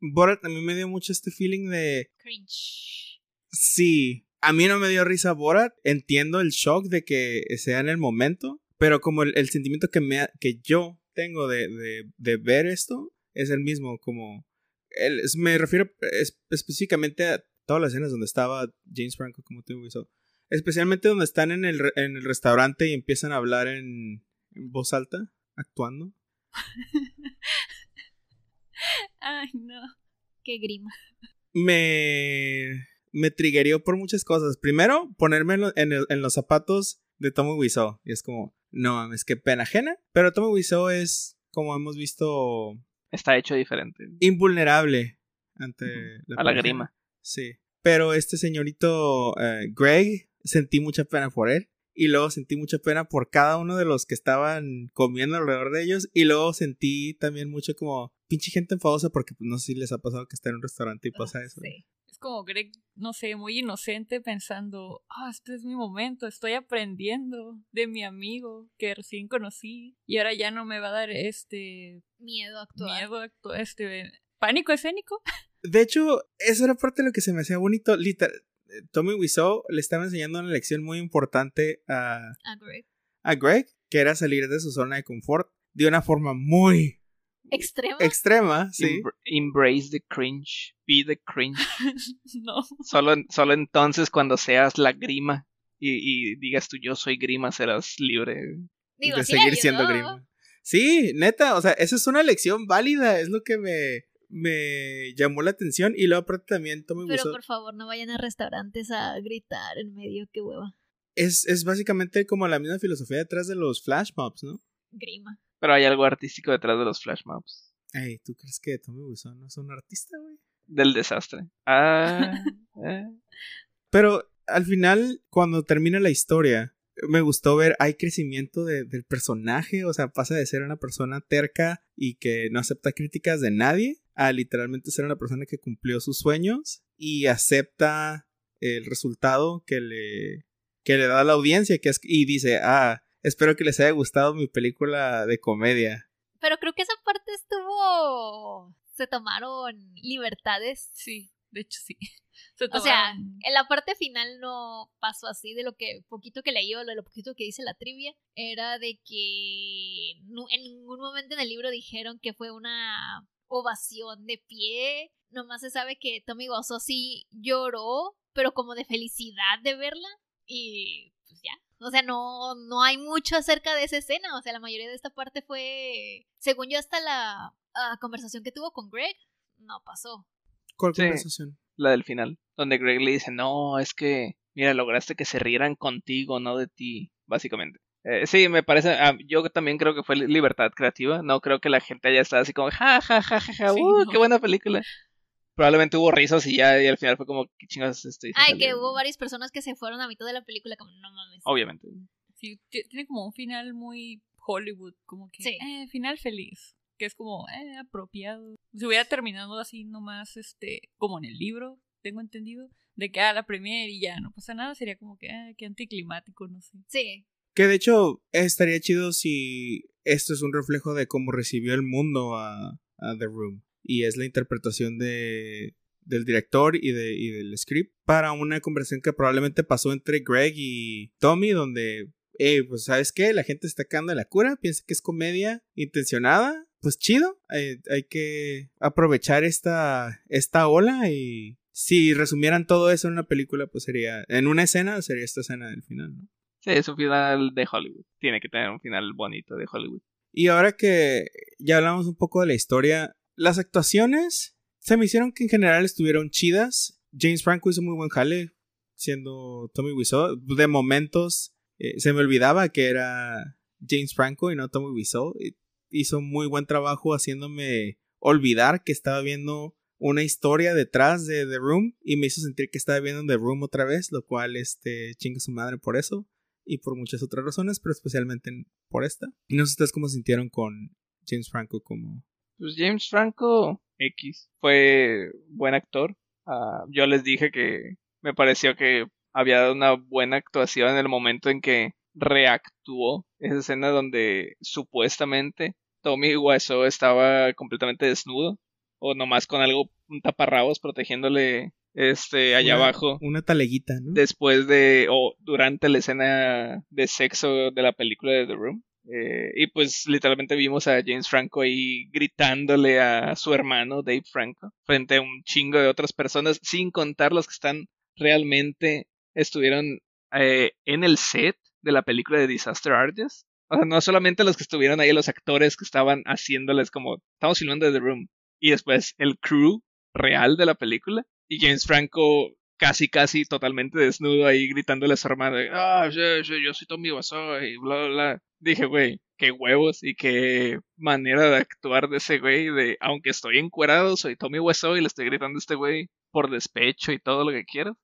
Borat a mí me dio mucho este feeling de... Cringe. Sí, a mí no me dio risa Borat. Entiendo el shock de que sea en el momento, pero como el, el sentimiento que, me, ha- que yo tengo de, de, de ver esto es el mismo, como... el- me refiero es- específicamente a todas las escenas donde estaba James Franco, como tú hizo. Especialmente donde están en el, en el restaurante y empiezan a hablar en, en voz alta, actuando. <laughs> Ay, no. Qué grima. me, me triggerió por muchas cosas. Primero, ponerme en, lo- en el- en los zapatos de Tommy Wiseau. Y es como, no mames, qué pena ajena. Pero Tommy Wiseau es, como hemos visto, Está hecho diferente. invulnerable ante A la pena grima. Sí. Pero este señorito eh, Greg, sentí mucha pena por él. Y luego sentí mucha pena por cada uno de los que estaban comiendo alrededor de ellos. Y luego sentí también mucho como pinche gente enfadosa porque pues, no sé si les ha pasado que está en un restaurante y pasa eso. Sí. Como Greg, no sé, muy inocente pensando, ah, este es mi momento, estoy aprendiendo de mi amigo que recién conocí y ahora ya no me va a dar este Miedo a actuar. miedo, actu- este pánico escénico. <laughs> De hecho, eso era parte de lo que se me hacía bonito. Literal, Tommy Wiseau le estaba enseñando una lección muy importante a, A Greg. a Greg, que era salir de su zona de confort de una forma muy Extremo. extrema, sí. Embr- embrace the cringe. Be the cringe. <laughs> no. Solo, solo entonces cuando seas la grima y, y digas tú yo soy grima serás libre. Digo, de sí seguir siendo grima. Sí, neta, o sea, esa es una lección válida, es lo que me, me llamó la atención. Y luego aparte también Tommy Pero Wiseau por favor, no vayan a restaurantes a gritar en medio, qué hueva. es, es básicamente como la misma filosofía detrás de los flash mobs, ¿no? Grima. Pero hay algo artístico detrás de los flash mobs. Ey, ¿tú crees que Tommy Wiseau no es un artista, güey? Del desastre. Ah, <laughs> eh. Pero al final, cuando termina la historia, me gustó ver, hay crecimiento de- del personaje, o sea, pasa de ser una persona terca y que no acepta críticas de nadie, a literalmente ser una persona que cumplió sus sueños y acepta el resultado que le, que le da a la audiencia, que es, y dice, ah, espero que les haya gustado mi película de comedia. Pero creo que esa parte estuvo. Se tomaron libertades. Sí, de hecho sí. <laughs> Se O sea, tomaron- en la parte final no pasó así de lo que poquito que leí o de lo poquito que dice la trivia. Era de que en ningún momento en el libro dijeron que fue una ovación de pie. Nomás se sabe que Tommy Wiseau sí lloró, pero como de felicidad de verla. Y pues ya. O sea, no, no hay mucho acerca de esa escena. O sea, la mayoría de esta parte fue, según yo, hasta la ah, conversación que tuvo con Greg, no pasó. ¿Cuál Sí. conversación? La del final. Donde Greg le dice, no, es que, mira, lograste que se rieran contigo, no de ti, básicamente. Eh, sí, me parece, ah, yo también creo que fue li- libertad creativa. No creo que la gente haya estado así como, ja, ja, ja, ja, ja, Sí, uh, no. qué buena película. <laughs> Probablemente hubo risas y ya, y al final fue como, qué chingados estoy Ay, que hubo varias personas que se fueron a mitad de la película como, no mames. Obviamente. sí, ti- tiene como un final muy Hollywood, como que Sí. eh, final feliz, que es como eh, apropiado. Si hubiera terminado así nomás, este, como en el libro, tengo entendido, de que a la premier y ya no pasa nada, sería como que, ah, qué anticlimático, no sé. Sí, Que de hecho estaría chido si esto es un reflejo de cómo recibió el mundo a, a The Room. Y es la interpretación de, del director y, de, y del script para una conversación que probablemente pasó entre Greg y Tommy, donde, eh, pues, ¿sabes qué? La gente está cagando de la cura, piensa que es comedia intencionada. Pues chido, hay, hay que aprovechar esta, esta ola y si resumieran todo eso en una película, pues sería, en una escena, sería esta escena del final, ¿no? Sí, es un final de Hollywood. Tiene que tener un final bonito de Hollywood. Y ahora que ya hablamos un poco de la historia, las actuaciones se me hicieron que en general estuvieron chidas. James Franco hizo muy buen jale siendo Tommy Wiseau. De momentos eh, se me olvidaba que era James Franco y no Tommy Wiseau. Hizo muy buen trabajo haciéndome olvidar que estaba viendo una historia detrás de The Room y me hizo sentir que estaba viendo The Room otra vez, lo cual este chinga su madre por eso y por muchas otras razones, pero especialmente por esta. Y no sé ustedes cómo sintieron con James Franco como... Pues James Franco X fue buen actor. Ah, yo les dije que me pareció que había dado una buena actuación en el momento en que reactuó esa escena donde supuestamente Tommy Wiseau estaba completamente desnudo o nomás con algo un taparrabos protegiéndole este allá Una- abajo Una taleguita, ¿no? después de o durante la escena de sexo de la película de The Room. Eh, y pues literalmente vimos a James Franco ahí gritándole a su hermano Dave Franco frente a un chingo de otras personas, sin contar los que están realmente estuvieron eh, en el set de la película de Disaster Artist. O sea, no solamente los que estuvieron ahí, los actores que estaban haciéndoles como, estamos filmando The Room. Y después el crew real de la película. Y James Franco casi, casi totalmente desnudo ahí gritándole a su hermano, ah, sí, sí, yo soy Tommy Wiseau y bla, bla, bla. Dije, güey, qué huevos y qué manera de actuar de ese güey, de, aunque estoy encuerado, soy Tommy Wiseau y le estoy gritando a este güey por despecho y todo lo que quiero.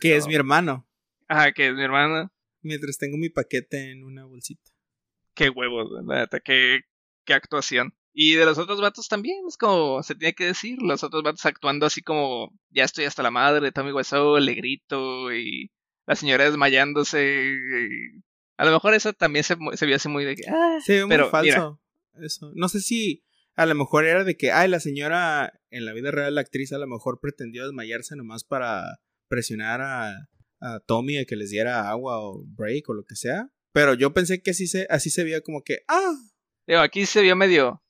Que es mi hermano. Ajá, que es mi hermana. Mientras tengo mi paquete en una bolsita. Qué huevos, la neta, qué, qué actuación. Y de los otros vatos también, es como se tiene que decir, los otros vatos actuando así como, ya estoy hasta la madre de Tommy Wiseau, le grito, y la señora desmayándose. y- A lo mejor eso también se, se vio así muy de que, ah, Se muy Pero, falso. Eso. No sé si a lo mejor era de que, ay, la señora en la vida real, la actriz, a lo mejor pretendió desmayarse nomás para presionar a, a Tommy a que les diera agua o break o lo que sea. Pero yo pensé que así se, así se veía como que, ah, digo, aquí se vio medio,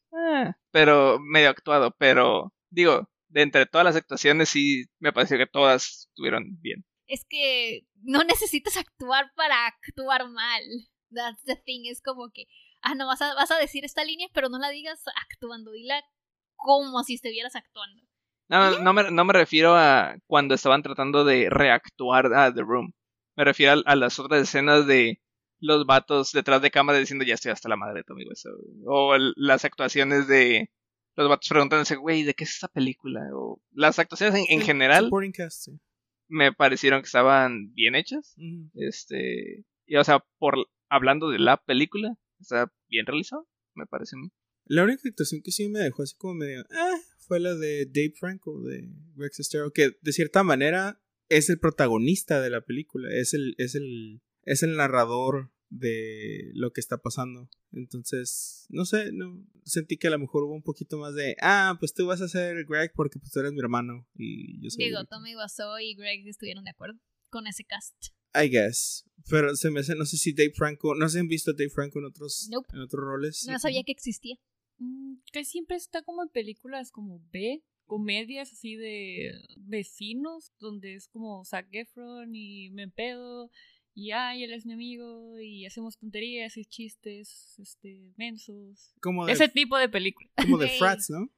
pero medio actuado, pero digo, de entre todas las actuaciones sí me pareció que todas estuvieron bien. Es que no necesitas actuar para actuar mal. That's the thing. Es como que, ah, no, vas a, vas a decir esta línea, pero no la digas actuando. Dila como si estuvieras actuando. No, no, me, no me refiero a cuando estaban tratando de reactuar a The Room. Me refiero a, a las otras escenas de los vatos detrás de cámara diciendo ya estoy hasta la madre de eso. O el- las actuaciones de los vatos preguntándose, güey, ¿de qué es esta película? O las actuaciones en, en general cast, sí. me parecieron que estaban bien hechas. Este, y o sea, por hablando de la película, está bien realizado, me parece a mí. La única actuación que sí me dejó así como medio, ah, fue la de Dave Franco, de Rex Sestero, que de cierta manera es el protagonista de la película, es el, es el, es el narrador de lo que está pasando. Entonces, no sé, no, sentí que a lo mejor hubo un poquito más de, ah, pues tú vas a ser Greg porque pues tú eres mi hermano y yo soy... Digo, Greg". Tommy Wiseau y Greg estuvieron de acuerdo con ese cast. I guess. Pero se me hace, no sé si Dave Franco, no sé si han visto a Dave Franco en otros, Nope. en otros roles. No sabía que existía. Mm, que siempre está como en películas como B, comedias así de vecinos, donde es como Zac Efron y me pedo y ay, él es mi amigo y hacemos tonterías y chistes este mensos. Como de, Ese tipo de película. como de. <laughs> Frats, ¿no?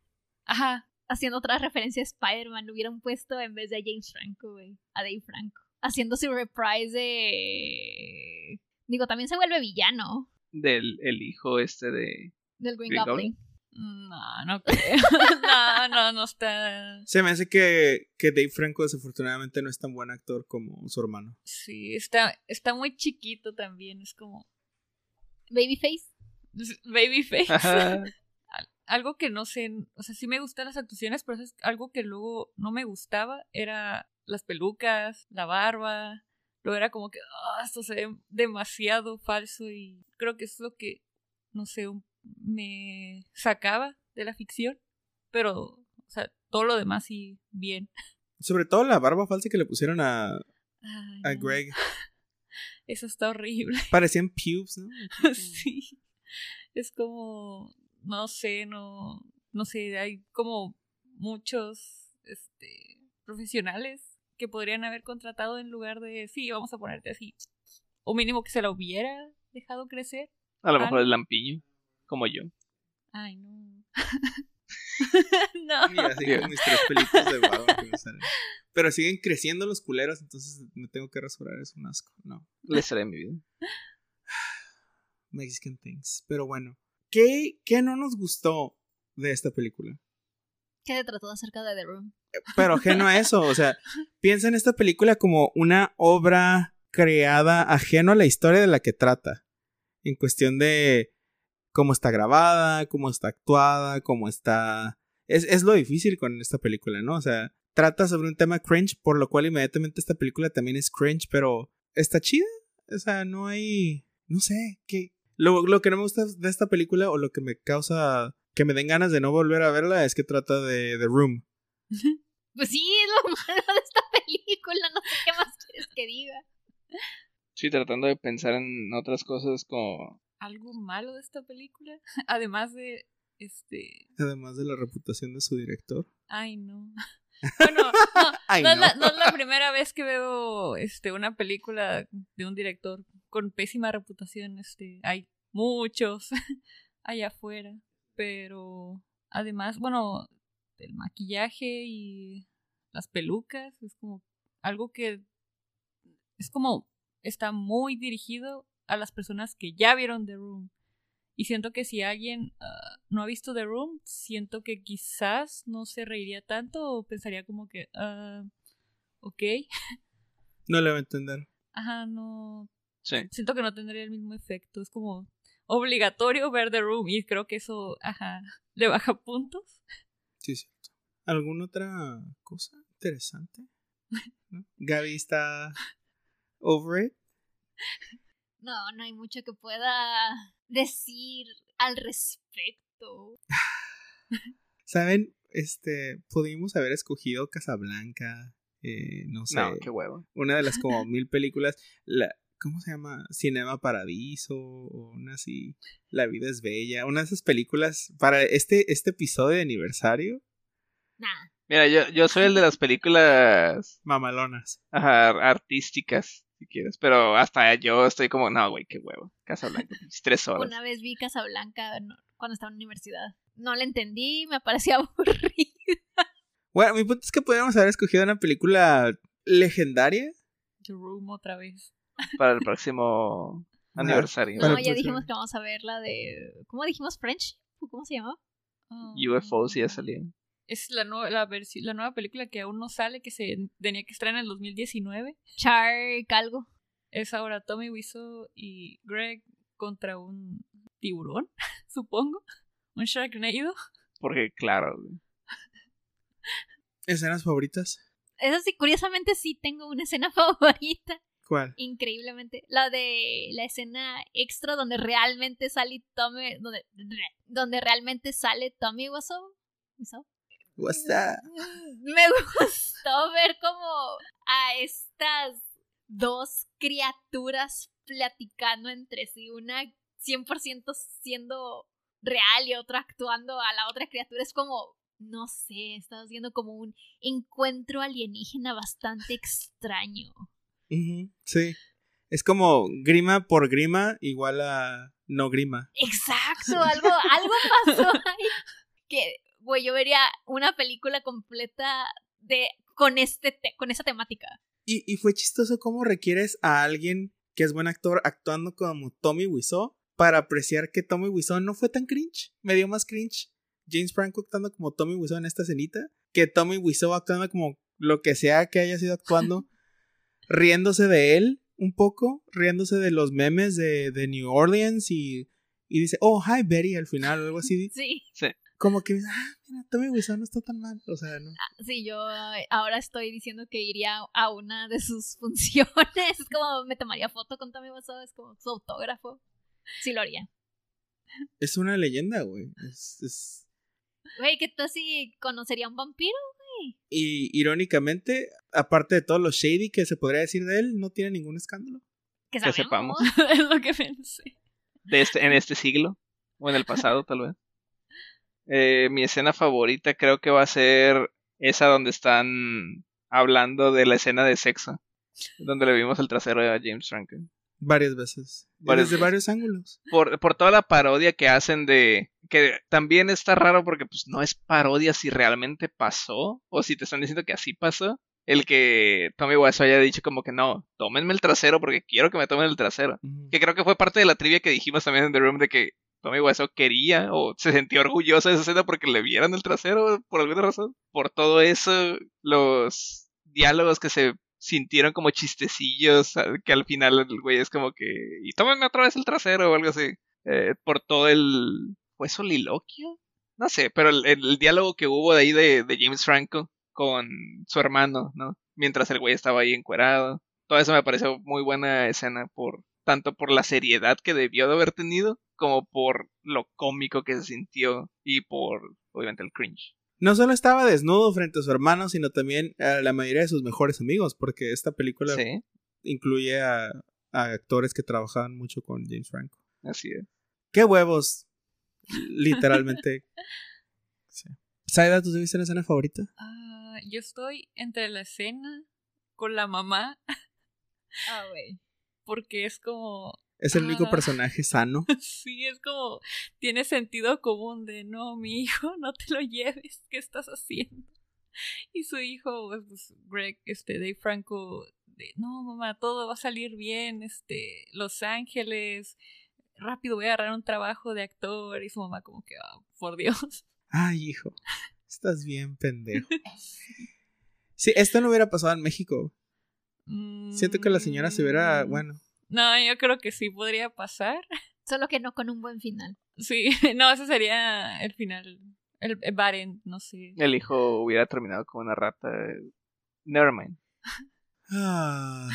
Ajá. Haciendo otra referencia a Spider-Man, lo hubieran puesto en vez de a James Franco, güey. A Dave Franco. Haciendo su reprise de. Digo, también se vuelve villano Del el hijo este de... del Green Green Goblin. No, no creo. <laughs> no, no, no está. Se me hace que, que Dave Franco desafortunadamente no es tan buen actor como su hermano. Sí, está, está muy chiquito también. Es como Babyface. babyface. Ajá. <laughs> Algo que no sé, o sea, sí me gustan las actuaciones, pero es algo que luego no me gustaba era las pelucas, la barba. Luego era como que, "Ah, esto se ve demasiado falso y creo que es lo que no sé, un- me sacaba de la ficción, pero, o sea, todo lo demás sí, bien. <laughs> Sobre todo la barba falsa que le pusieron a, Ay, a. Greg. <laughs> Eso está horrible. <laughs> Parecían pubes, ¿no? sí. Es como, no sé, no, no sé, hay como muchos, este, profesionales que podrían haber contratado en lugar de, sí, vamos a ponerte así. O mínimo que se la hubiera dejado crecer. A lo mejor Algo. el lampiño, como yo. Ay, no. <laughs> no. Y así con mis tres pelitos de barba que me salen. Pero siguen creciendo los culeros, entonces me tengo que rasurar, es un asco. No. Le seré mi vida. <sighs> Mexican Things. Pero bueno. ¿Qué, ¿Qué no nos gustó de esta película? ¿Qué se trató acerca de The Room? Pero ajeno a eso, o sea, <laughs> piensa en esta película como una obra creada ajeno a la historia de la que trata. En cuestión de cómo está grabada, cómo está actuada, cómo está... Es, es lo difícil con esta película, ¿no? O sea, trata sobre un tema cringe, por lo cual inmediatamente esta película también es cringe, pero está chida. O sea, no hay... No sé, ¿qué? Lo, lo que no me gusta de esta película o lo que me causa que me den ganas de no volver a verla es que trata de The Room. <laughs> Pues sí, es lo <laughs> malo de esta película. No sé qué más quieres que diga. Sí, tratando de pensar en otras cosas como... Algo malo de esta película, <laughs> además de, este, Además de la reputación de su director. ay, no. <laughs> Bueno, no, <laughs> Ay, no, Es la, no es la primera vez que veo este, una película de un director con pésima reputación. Este, hay muchos allá afuera. Pero además, bueno, el maquillaje y las pelucas es como algo que es como está muy dirigido a las personas que ya vieron The Room. Y siento que si alguien ah, no ha visto The Room, siento que quizás no se reiría tanto o pensaría como que, ah, ok, <laughs> No le va a entender. ajá, no, Sí. siento que no tendría el mismo efecto. Es como obligatorio ver The Room y creo que eso, ajá, <laughs> le baja puntos. Sí, cierto. ¿Alguna otra cosa interesante? <laughs> ¿No? Gaby está over it. No, no hay mucho que pueda decir al respecto. <laughs> ¿Saben? Este, pudimos haber escogido Casablanca, eh, no sé, No, qué huevo. una de las como <laughs> mil películas, la, ¿cómo se llama? Cinema Paradiso, o una así, La vida es bella, una de esas películas para este, este episodio de aniversario, Nah. Mira, yo, yo soy el de las películas mamalonas. ajá, artísticas, si quieres. Pero hasta yo estoy como, no, güey, qué huevo. Casa Blanca, <laughs> tres horas. Una vez vi Casablanca cuando estaba en la universidad. No la entendí, me parecía <laughs> aburrida. Bueno, mi punto es que podríamos haber escogido una película legendaria. The Room otra vez. Para el próximo <laughs> aniversario. No, ya dijimos que vamos a ver la de. ¿Cómo dijimos? ¿French? ¿Cómo se llama? Ah, UFOs ya salían. Es la, nue- la, la nueva película que aún no sale, que se tenía que estar en el 2019. Char algo. Es ahora Tommy Wiseau y Greg contra un tiburón, <laughs> supongo. Un Sharknado. Porque, claro. ¿Escenas favoritas? Eso sí, curiosamente sí tengo una escena <laughs> favorita. ¿Cuál? Increíblemente. La de la escena extra donde realmente sale Tommy. Donde, donde realmente sale Tommy Wiseau. What's that? <laughs> Me gustó ver como a estas dos criaturas platicando entre sí, una 100% siendo real y otra actuando a la otra criatura. Es como, no sé, estás viendo como un encuentro alienígena bastante extraño. Sí. Es como grima por grima igual a no grima. Exacto, algo, algo pasó <laughs> ahí. Que, güey, yo vería una película completa de con este te- con esa temática. Y, y fue chistoso cómo requieres a alguien que es buen actor actuando como Tommy Wiseau para apreciar que Tommy Wiseau no fue tan cringe. Me dio más cringe James Franco actuando como Tommy Wiseau en esta escenita que Tommy Wiseau actuando como lo que sea que haya sido actuando, <laughs> riéndose de él un poco, riéndose de los memes de, de New Orleans y, y dice, oh, hi Betty al final o algo así. Sí, Como que, ah, mira, Tommy Wiseau no está tan mal. O sea, no. sí, yo eh, ahora estoy diciendo que iría a una de sus <laughs> funciones. Es como me tomaría foto con Tommy Wiseau, es como su autógrafo. Sí lo haría. Es una leyenda, güey. Es, es- Güey, ¿qué tal si conocería a un vampiro? Y irónicamente, aparte de todo lo shady que se podría decir de él, no tiene ningún escándalo. Que, Que sepamos. <laughs> es lo que pensé. de este, en este siglo, o en el pasado tal vez. Eh, mi escena favorita creo que va a ser esa donde están hablando de la escena de sexo, donde le vimos el trasero a James Franco. Varias veces. Varias Desde veces. varios ángulos. Por, por toda la parodia que hacen de... que también está raro porque pues no es parodia si realmente pasó, o si te están diciendo que así pasó. El que Tommy Wiseau haya dicho como que no, tómenme el trasero porque quiero que me tomen el trasero. Que creo que fue parte de la trivia que dijimos también en The Room de que Tommy Wiseau quería o se sentía orgulloso de esa escena porque le vieran el trasero por alguna razón. Por todo eso, los diálogos que se sintieron como chistecillos, que al final el güey es como que, y tómenme otra vez el trasero o algo así. Eh, por todo el... ¿Fue soliloquio? No sé, pero el, el diálogo que hubo de ahí de, de James Franco con su hermano, ¿no? Mientras el güey estaba ahí encuerado. Todo eso me pareció muy buena escena por tanto por la seriedad que debió de haber tenido como por lo cómico que se sintió y por obviamente el cringe. No solo estaba desnudo frente a su hermano, sino también a la mayoría de sus mejores amigos, porque esta película Sí, incluye a, a actores que trabajaban mucho con James Franco. así es. ¡Qué huevos! Literalmente. <laughs> Sí. Saida, ¿tú tuviste una escena favorita? Ah, yo estoy entre la escena con la mamá, Ah, güey. Porque es como. Es el único Ah. personaje sano. <laughs> Sí, es como. Tiene sentido común de no, mi hijo, no te lo lleves, ¿qué estás haciendo? Y su hijo, pues, pues, Greg, este, Dave Franco, de no, mamá, todo va a salir bien, este, Los Ángeles, rápido voy a agarrar un trabajo de actor. Y su mamá, como que, ah, por Dios. <laughs> Ay, hijo. Estás bien pendejo. <laughs> Sí, esto no hubiera pasado en México. Siento que la señora se hubiera, Mm, bueno, No, yo creo que sí podría pasar. <laughs> Solo que no con un buen final. Sí, <laughs> no, ese sería el final. El, el bad end, no sé. El hijo hubiera terminado como una rata. Nevermind. Ah,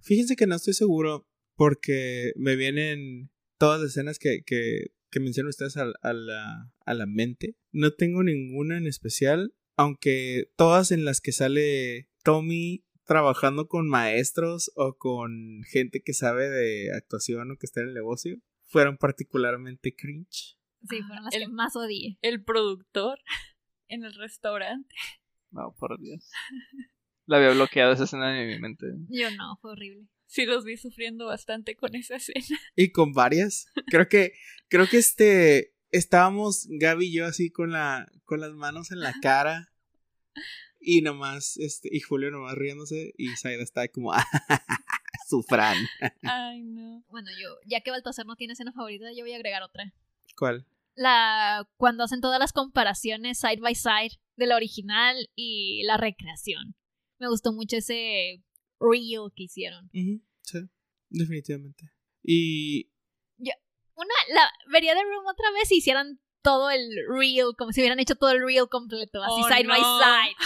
fíjense que no estoy seguro porque me vienen todas las escenas que, que, que mencionan ustedes a, a la, a la mente. No tengo ninguna en especial, aunque todas en las que sale Tommy trabajando con maestros o con gente que sabe de actuación o que está en el negocio fueron particularmente cringe. Sí, fueron las el- que más odié. El productor <laughs> en el restaurante. No, por Dios. La había bloqueado esa escena de mi mente. Yo no, fue horrible. Sí los vi sufriendo bastante con esa escena. Y con varias. Creo que, creo que este, estábamos Gaby y yo así con la, con las manos en la <laughs> cara. Y nomás, este, y Julio nomás riéndose. Y Zaida está como, <laughs> sufran. <laughs> Ay, no. Bueno, yo, ya que Baltasar no tiene escena favorita, yo voy a agregar otra. ¿Cuál? La cuando hacen todas las comparaciones side by side de la original y la recreación. Me gustó mucho ese reel que hicieron. Sí, definitivamente. Y Una, la vería de Room otra vez si hicieran todo el reel, como si hubieran hecho todo el reel completo, así Oh, side by side.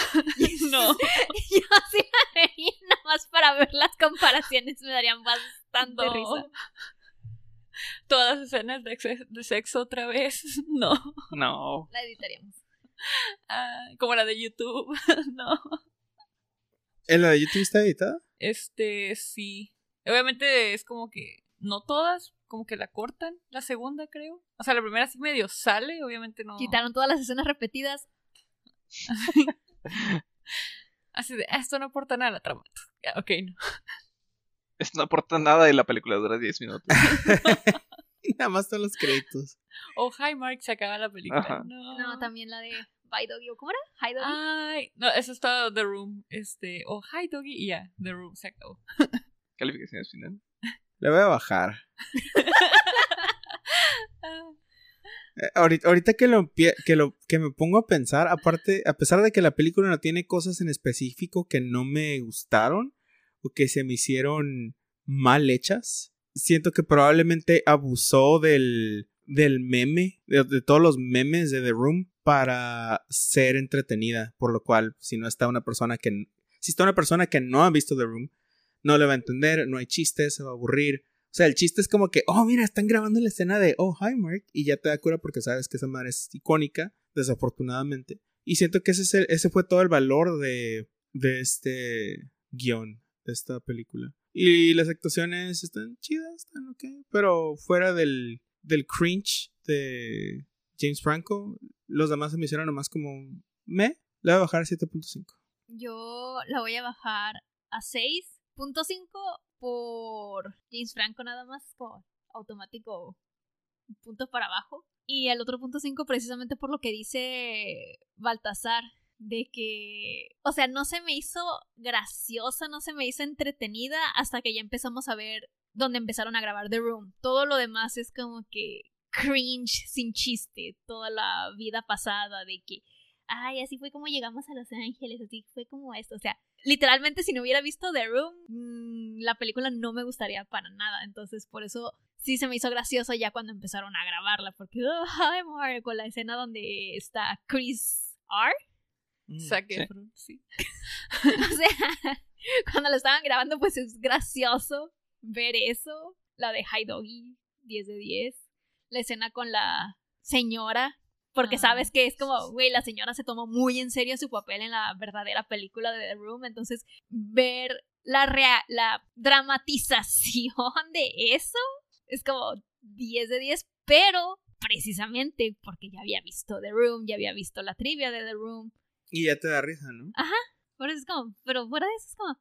<laughs> No. <laughs> Yo así la vería nada más para ver las comparaciones, me darían bastante No. risa. Todas las escenas de sexo otra vez. <laughs> No. No. La editaríamos. Ah, como la de YouTube. No. ¿en la de YouTube está editada? Este, sí. Obviamente es como que. No todas, como que la cortan. La segunda, creo. O sea, la primera sí medio sale, obviamente no. Quitaron todas las escenas repetidas. <laughs> Así de, "Ah, esto no aporta nada a la trama. Ya, Ok, no. Esto no aporta nada y la película dura 10 minutos. <laughs> Nada más todos los créditos. O Hi Mark se acaba la película. No. No, también la de Bye Doggy. ¿o ¿Cómo era? Hi Doggy. Ay, no, eso está The Room. Este, o Hi Doggy y ya, The Room se acabó. Calificaciones final. Le voy a bajar. <laughs> Eh, ahorita, ahorita que lo, que lo que me pongo a pensar, aparte, a pesar de que la película no tiene cosas en específico que no me gustaron o que se me hicieron mal hechas, siento que probablemente abusó del, del meme, de, de todos los memes de The Room para ser entretenida, por lo cual si no está una persona que si está una persona que no ha visto The Room, no le va a entender, no hay chistes, se va a aburrir O sea, el chiste es como que, oh, mira, están grabando la escena de, oh, hi, Mark, y ya te da cura porque sabes que esa madre es icónica, desafortunadamente. Y siento que ese, es el- ese fue todo el valor de, de este guion, de esta película. Y las actuaciones están chidas, están ok, pero fuera del, del cringe de James Franco, los demás se me hicieron nomás como, me, le voy a bajar a 7.5. Yo la voy a bajar a 6.5 por James Franco nada más, como automático un punto para abajo. Y el otro punto 5 precisamente por lo que dice Baltasar, de que, o sea, no se me hizo graciosa, no se me hizo entretenida hasta que ya empezamos a ver dónde empezaron a grabar The Room. Todo lo demás es como que cringe sin chiste, toda la vida pasada de que ay, así fue como llegamos a Los Ángeles, así fue como esto. O sea, literalmente si no hubiera visto The Room, mm, la película no me gustaría para nada. Entonces, por eso sí se me hizo gracioso ya cuando empezaron a grabarla, porque, oh, hi, Mark, con la escena donde está Chris R. Zac Sí. Efron, sí. <laughs> o sea, cuando lo estaban grabando, pues es gracioso ver eso. La de High Doggy, 10 de 10. La escena con la señora, porque Ah, sabes que es como, güey, la señora se tomó muy en serio su papel en la verdadera película de The Room. Entonces, ver la, rea- la dramatización de eso es como 10 de 10, pero precisamente porque ya había visto The Room, ya había visto la trivia de The Room. Y ya te da risa, ¿no? Por eso es como, pero fuera de eso es como,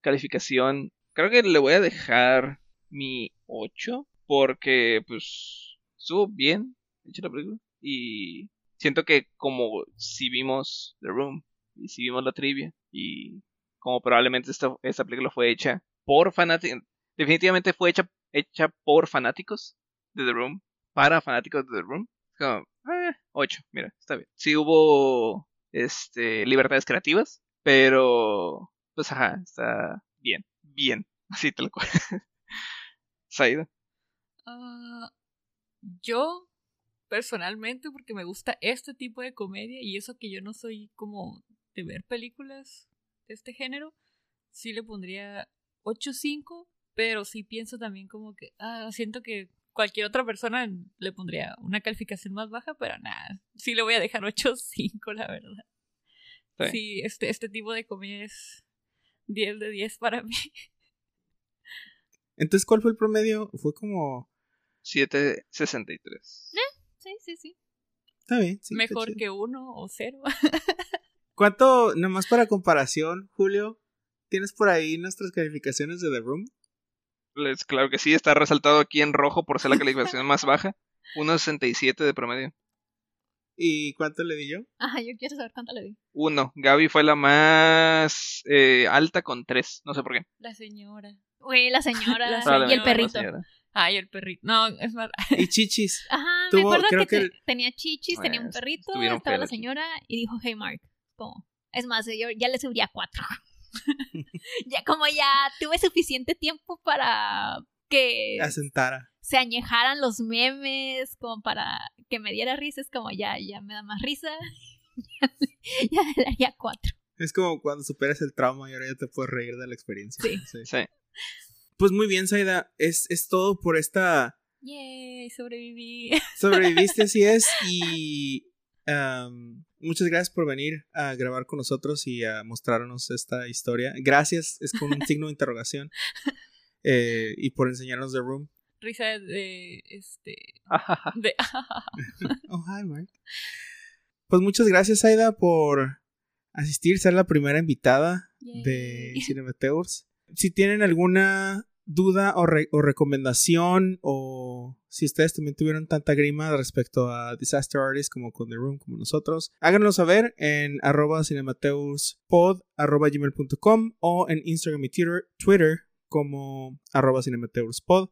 Calificación. Creo que le voy a dejar mi 8 porque pues estuvo bien hecha la película y siento que como si vimos The Room y si vimos la trivia y como probablemente esta, esta película fue hecha por fanáticos, definitivamente fue hecha, hecha por fanáticos de The Room, para fanáticos de The Room, como, eh, 8, mira, está bien. Sí hubo este, libertades creativas, pero pues ajá, está bien, bien, así tal cual. <laughs> Saida. Ah, yo, personalmente, porque me gusta este tipo de comedia y eso que yo no soy como de ver películas de este género, sí le pondría 8.5, pero sí pienso también como que, ah, siento que cualquier otra persona le pondría una calificación más baja, pero nada, sí le voy a dejar 8.5, la verdad. Sí. Sí, este, este tipo de comedia es 10 de 10 para mí. Entonces, ¿cuál fue el promedio? Fue como. 763. sí, sí, sí. Está bien. sí, Mejor que uno o cero. <laughs> ¿Cuánto, nomás para comparación, Julio? ¿Tienes por ahí nuestras calificaciones de The Room? Les- claro que sí, está resaltado aquí en rojo por ser la calificación <laughs> más baja. 1.67 de promedio. ¿Y cuánto le di yo? Ajá, yo quiero saber cuánto le di. 1. Gaby fue la más eh, alta con 3. No sé por qué. La señora. Güey, la señora <laughs> La y el señora, perrito. Ay, el perrito. No, es más. Y <laughs> chichis. Ajá, Tuvo- me acuerdo creo que, que te- el- tenía chichis, tenía un Pues, perrito, estuvieron estaba la señora y dijo, hey Mark, como, es más, yo ya le subiría cuatro. <laughs> <laughs> ya como ya tuve suficiente tiempo para que Asentara. se añejaran los memes, como para que me diera risa, es como ya, ya me da más risa. ya le daría cuatro. Es como cuando superas el trauma y ahora ya te puedes reír de la experiencia. Sí. Sí. Pues muy bien, Saida. Es, es todo por esta. Yay, sobreviví. <laughs> Sobreviviste, así es. Y muchas gracias por venir a grabar con nosotros y a mostrarnos esta historia. Gracias, es con un <laughs> signo de interrogación. Eh, y por enseñarnos The Room. Risa de. Este. Ajaja. <laughs> De. Oh, hi, Mark. Pues muchas gracias, Aida, por asistir, ser la primera invitada de Yay. Cinemateurs. Si tienen alguna duda o, re- o recomendación, o si ustedes también tuvieron tanta grima respecto a Disaster Artist como con The Room, como nosotros, háganos saber en arroba cinemateuspod, arroba o en Instagram y Twitter, como arroba cinemateuspod.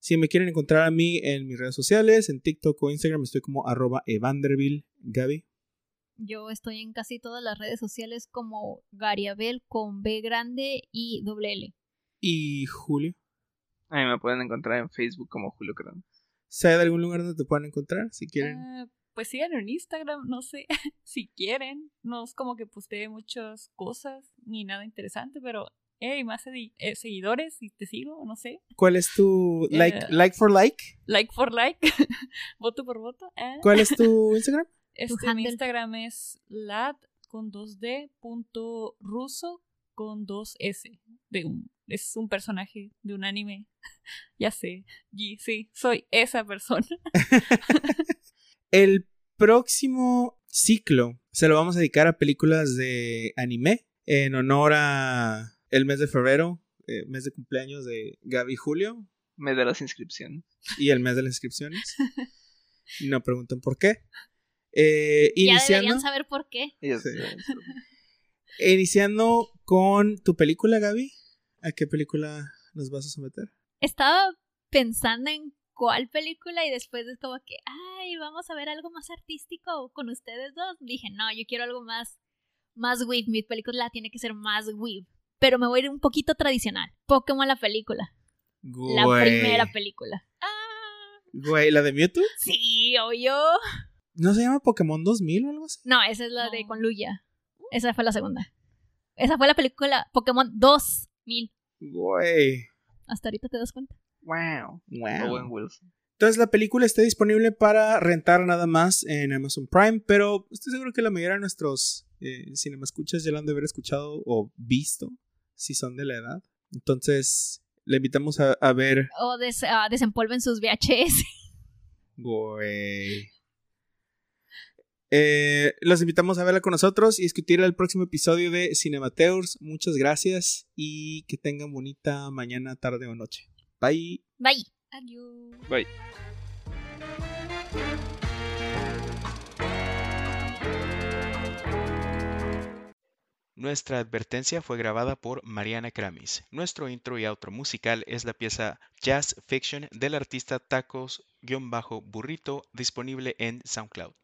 Si me quieren encontrar a mí en mis redes sociales, en TikTok o Instagram, estoy como arroba evanderville, Gaby. Yo estoy en casi todas las redes sociales como Gariabel con B grande y doble L. Y Julio. A mí me pueden encontrar en Facebook como Julio Crán. ¿Sabe de algún lugar donde te puedan encontrar? Si quieren. Ah, pues síganme en Instagram, no sé, <laughs> si quieren. No es como que postee muchas cosas ni nada interesante, pero hey, más sedi- eh, seguidores y te sigo, no sé. ¿Cuál es tu like, Eh. like for like? Like for like, <laughs> voto por voto. ah. ¿Cuál es tu <laughs> Instagram? Este, mi. Instagram es lad con 2D punto ruso con 2S. De un, es un personaje de un anime. <laughs> ya sé. Y sí, soy esa persona. <laughs> <laughs> El próximo ciclo se lo vamos a dedicar a películas de anime en honor a el mes de febrero, eh, mes de cumpleaños de Gaby y Julio Me da las inscripciones. y el mes de las inscripciones. No pregunten por qué. Eh, Ya iniciando, deberían saber por qué. Sí. iniciando con tu película, Gaby. ¿A qué película nos vas a someter? Estaba pensando en cuál película y después es como que, ay, vamos a ver algo más artístico con ustedes dos. Dije, no, yo quiero algo más, más weeb. Mi película tiene que ser más weeb. Pero me voy a ir un poquito tradicional. Pokémon la película. La primera película. Ah, Güey, ¿la de Mewtwo? sí, yo. ¿No se llama Pokémon 2000 o algo así? No, esa es la de con Luya. Esa fue la segunda. Esa fue la película Pokémon 2000. Güey. Hasta ahorita te das cuenta. Wow. Wow. Owen Wilson. Entonces la película está disponible para rentar nada más en Amazon Prime, pero estoy seguro que la mayoría de nuestros eh, escuchas ya la han de haber escuchado o visto, si son de la edad. Entonces le invitamos a, a ver... O des- desempolven sus VHS. Güey. Eh, los invitamos a verla con nosotros y discutir el próximo episodio de Cinemateurs. Muchas gracias y que tengan bonita mañana, tarde o noche. Bye. Bye. Adiós. Bye. Nuestra advertencia fue grabada por Mariana Kramis. Nuestro intro y outro musical es la pieza Jazz Fiction del artista Tacos-Burrito disponible en SoundCloud.